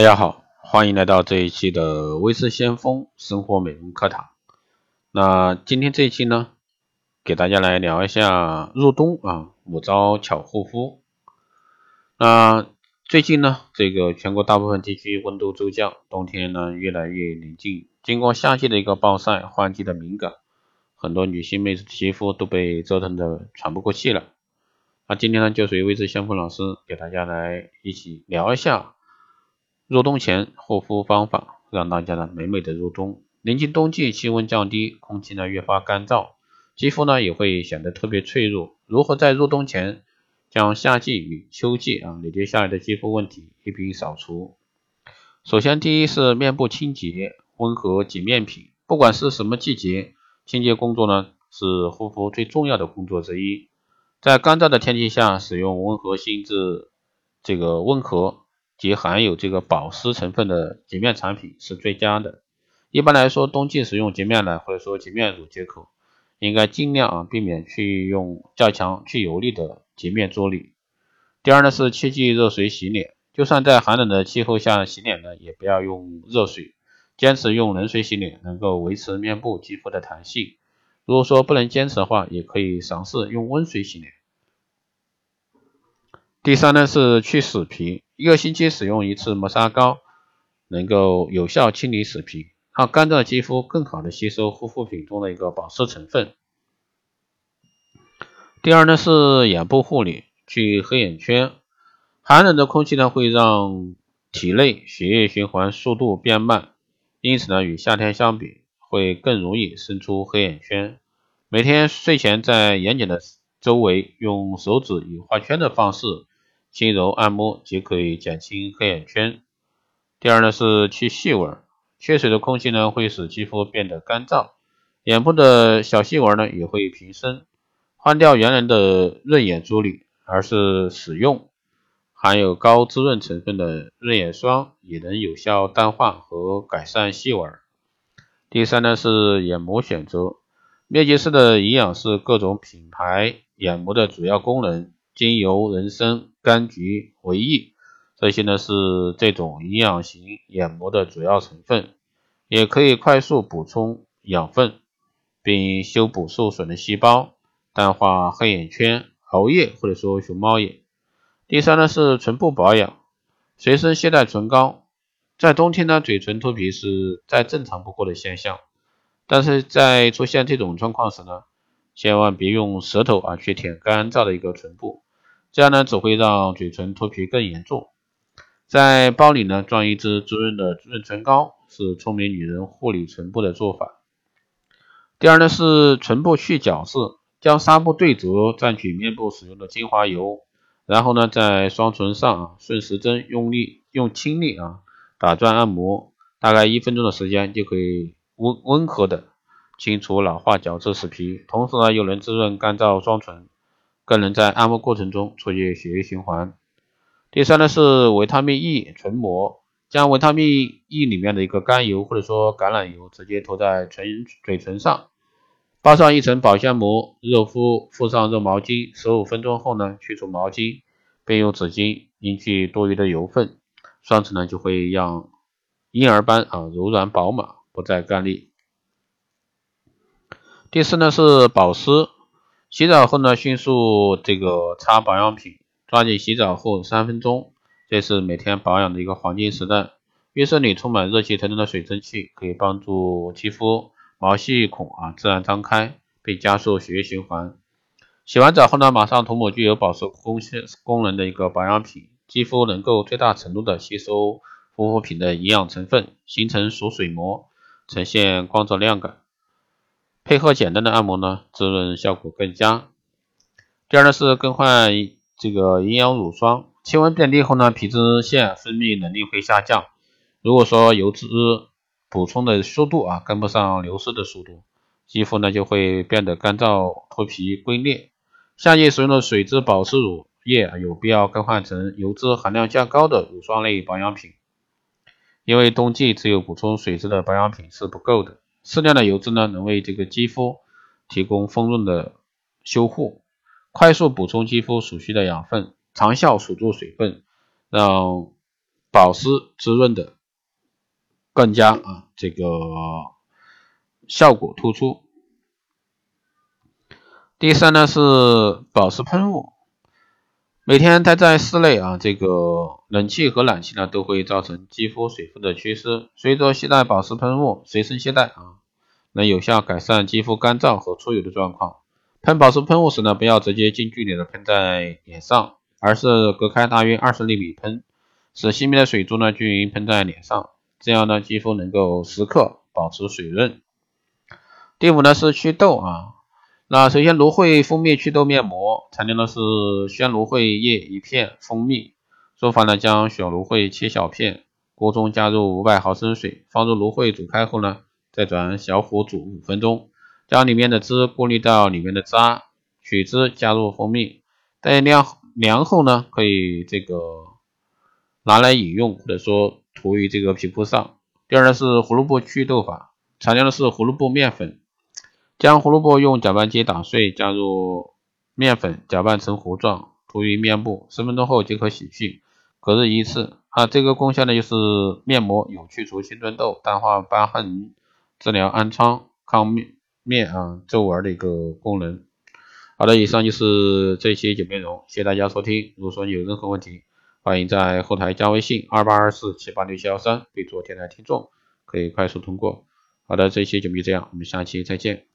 大家好，欢迎来到这一期的微视先锋生活美容课堂。那今天这一期呢，给大家来聊一下入冬啊五招巧护肤。那最近呢，这个全国大部分地区温度骤降，冬天呢越来越临近。经过夏季的一个暴晒，换季的敏感，很多女性妹子皮肤都被折腾的喘不过气了。那今天呢，就随微视先锋老师给大家来一起聊一下。入冬前护肤方法，让大家呢美美的入冬。临近冬季，气温降低，空气呢越发干燥，肌肤呢也会显得特别脆弱。如何在入冬前将夏季与秋季啊累积下来的肌肤问题一并扫除？首先，第一是面部清洁，温和洁面品。不管是什么季节，清洁工作呢是护肤最重要的工作之一。在干燥的天气下，使用温和性质这个温和。及含有这个保湿成分的洁面产品是最佳的。一般来说，冬季使用洁面奶或者说洁面乳接口，应该尽量啊避免去用较强去油力的洁面啫喱。第二呢是切忌热水洗脸，就算在寒冷的气候下洗脸呢，也不要用热水，坚持用冷水洗脸，能够维持面部肌肤的弹性。如果说不能坚持的话，也可以尝试用温水洗脸。第三呢是去死皮。一个星期使用一次磨砂膏，能够有效清理死皮，让干燥肌肤更好的吸收护肤品中的一个保湿成分。第二呢是眼部护理，去黑眼圈。寒冷的空气呢会让体内血液循环速度变慢，因此呢与夏天相比会更容易生出黑眼圈。每天睡前在眼睑的周围用手指以画圈的方式。轻柔按摩即可以减轻黑眼圈。第二呢是去细纹，缺水的空气呢会使肌肤变得干燥，眼部的小细纹呢也会平生。换掉原来的润眼啫喱，而是使用含有高滋润成分的润眼霜，也能有效淡化和改善细纹。第三呢是眼膜选择，面积式的营养是各种品牌眼膜的主要功能。精油、人参、柑橘、维 E，这些呢是这种营养型眼膜的主要成分，也可以快速补充养分，并修补受损的细胞，淡化黑眼圈、熬夜或者说熊猫眼。第三呢是唇部保养，随身携带唇膏。在冬天呢，嘴唇脱皮是再正常不过的现象，但是在出现这种状况时呢？千万别用舌头啊去舔干燥的一个唇部，这样呢只会让嘴唇脱皮更严重。在包里呢装一支滋润的润唇膏，是聪明女人护理唇部的做法。第二呢是唇部去角质，将纱布对折，蘸取面部使用的精华油，然后呢在双唇上啊顺时针用力用轻力啊打转按摩，大概一分钟的时间就可以温温和的。清除老化角质死皮，同时呢又能滋润干燥双唇，更能在按摩过程中促进血液循环。第三呢是维他命 E 唇膜，将维他命 E 里面的一个甘油或者说橄榄油直接涂在唇嘴唇上，包上一层保鲜膜，热敷，敷上热毛巾，十五分钟后呢去除毛巾，并用纸巾拧去多余的油分，双唇呢就会让婴儿般啊柔软饱满，不再干裂。第四呢是保湿，洗澡后呢迅速这个擦保养品，抓紧洗澡后三分钟，这是每天保养的一个黄金时段。浴室里充满热气腾腾的水蒸气，可以帮助肌肤毛细孔啊自然张开，并加速血液循环。洗完澡后呢，马上涂抹具有保湿功效功能的一个保养品，肌肤能够最大程度的吸收护肤品的营养成分，形成锁水膜，呈现光泽亮感。配合简单的按摩呢，滋润效果更佳。第二呢是更换这个营养乳霜，气温变低后呢，皮脂腺分泌能力会下降。如果说油脂补充的速度啊跟不上流失的速度，肌肤呢就会变得干燥、脱皮、龟裂。夏季使用的水质保湿乳液有必要更换成油脂含量较高的乳霜类保养品，因为冬季只有补充水质的保养品是不够的。适量的油脂呢，能为这个肌肤提供丰润的修护，快速补充肌肤所需的养分，长效锁住水分，让保湿滋润的更加啊这个效果突出。第三呢是保湿喷雾，每天待在室内啊，这个冷气和暖气呢都会造成肌肤水分的缺失。随着携带保湿喷雾，随身携带啊，能有效改善肌肤干燥和出油的状况。喷保湿喷雾时呢，不要直接近距离的喷在脸上，而是隔开大约二十厘米喷，使细密的水珠呢均匀喷在脸上，这样呢肌肤能够时刻保持水润。第五呢是祛痘啊。那首先，芦荟蜂蜜祛痘面膜，材料呢是鲜芦荟叶一片，蜂蜜。做法呢，将小芦荟切小片，锅中加入五百毫升水，放入芦荟煮开后呢，再转小火煮五分钟，将里面的汁过滤到里面的渣，取汁加入蜂蜜，待凉凉后呢，可以这个拿来饮用，或者说涂于这个皮肤上。第二呢是胡萝卜祛痘法，材料呢是胡萝卜面粉。将胡萝卜用搅拌机打碎，加入面粉，搅拌成糊状，涂于面部，十分钟后即可洗去，隔日一次。啊，这个功效呢就是面膜有去除青春痘、淡化疤痕、治疗暗疮、抗面面啊皱纹的一个功能。好的，以上就是这期节目内容，谢谢大家收听。如果说你有任何问题，欢迎在后台加微信二八二四七八六七幺三，备注“电台听众”，可以快速通过。好的，这期节目就这样，我们下期再见。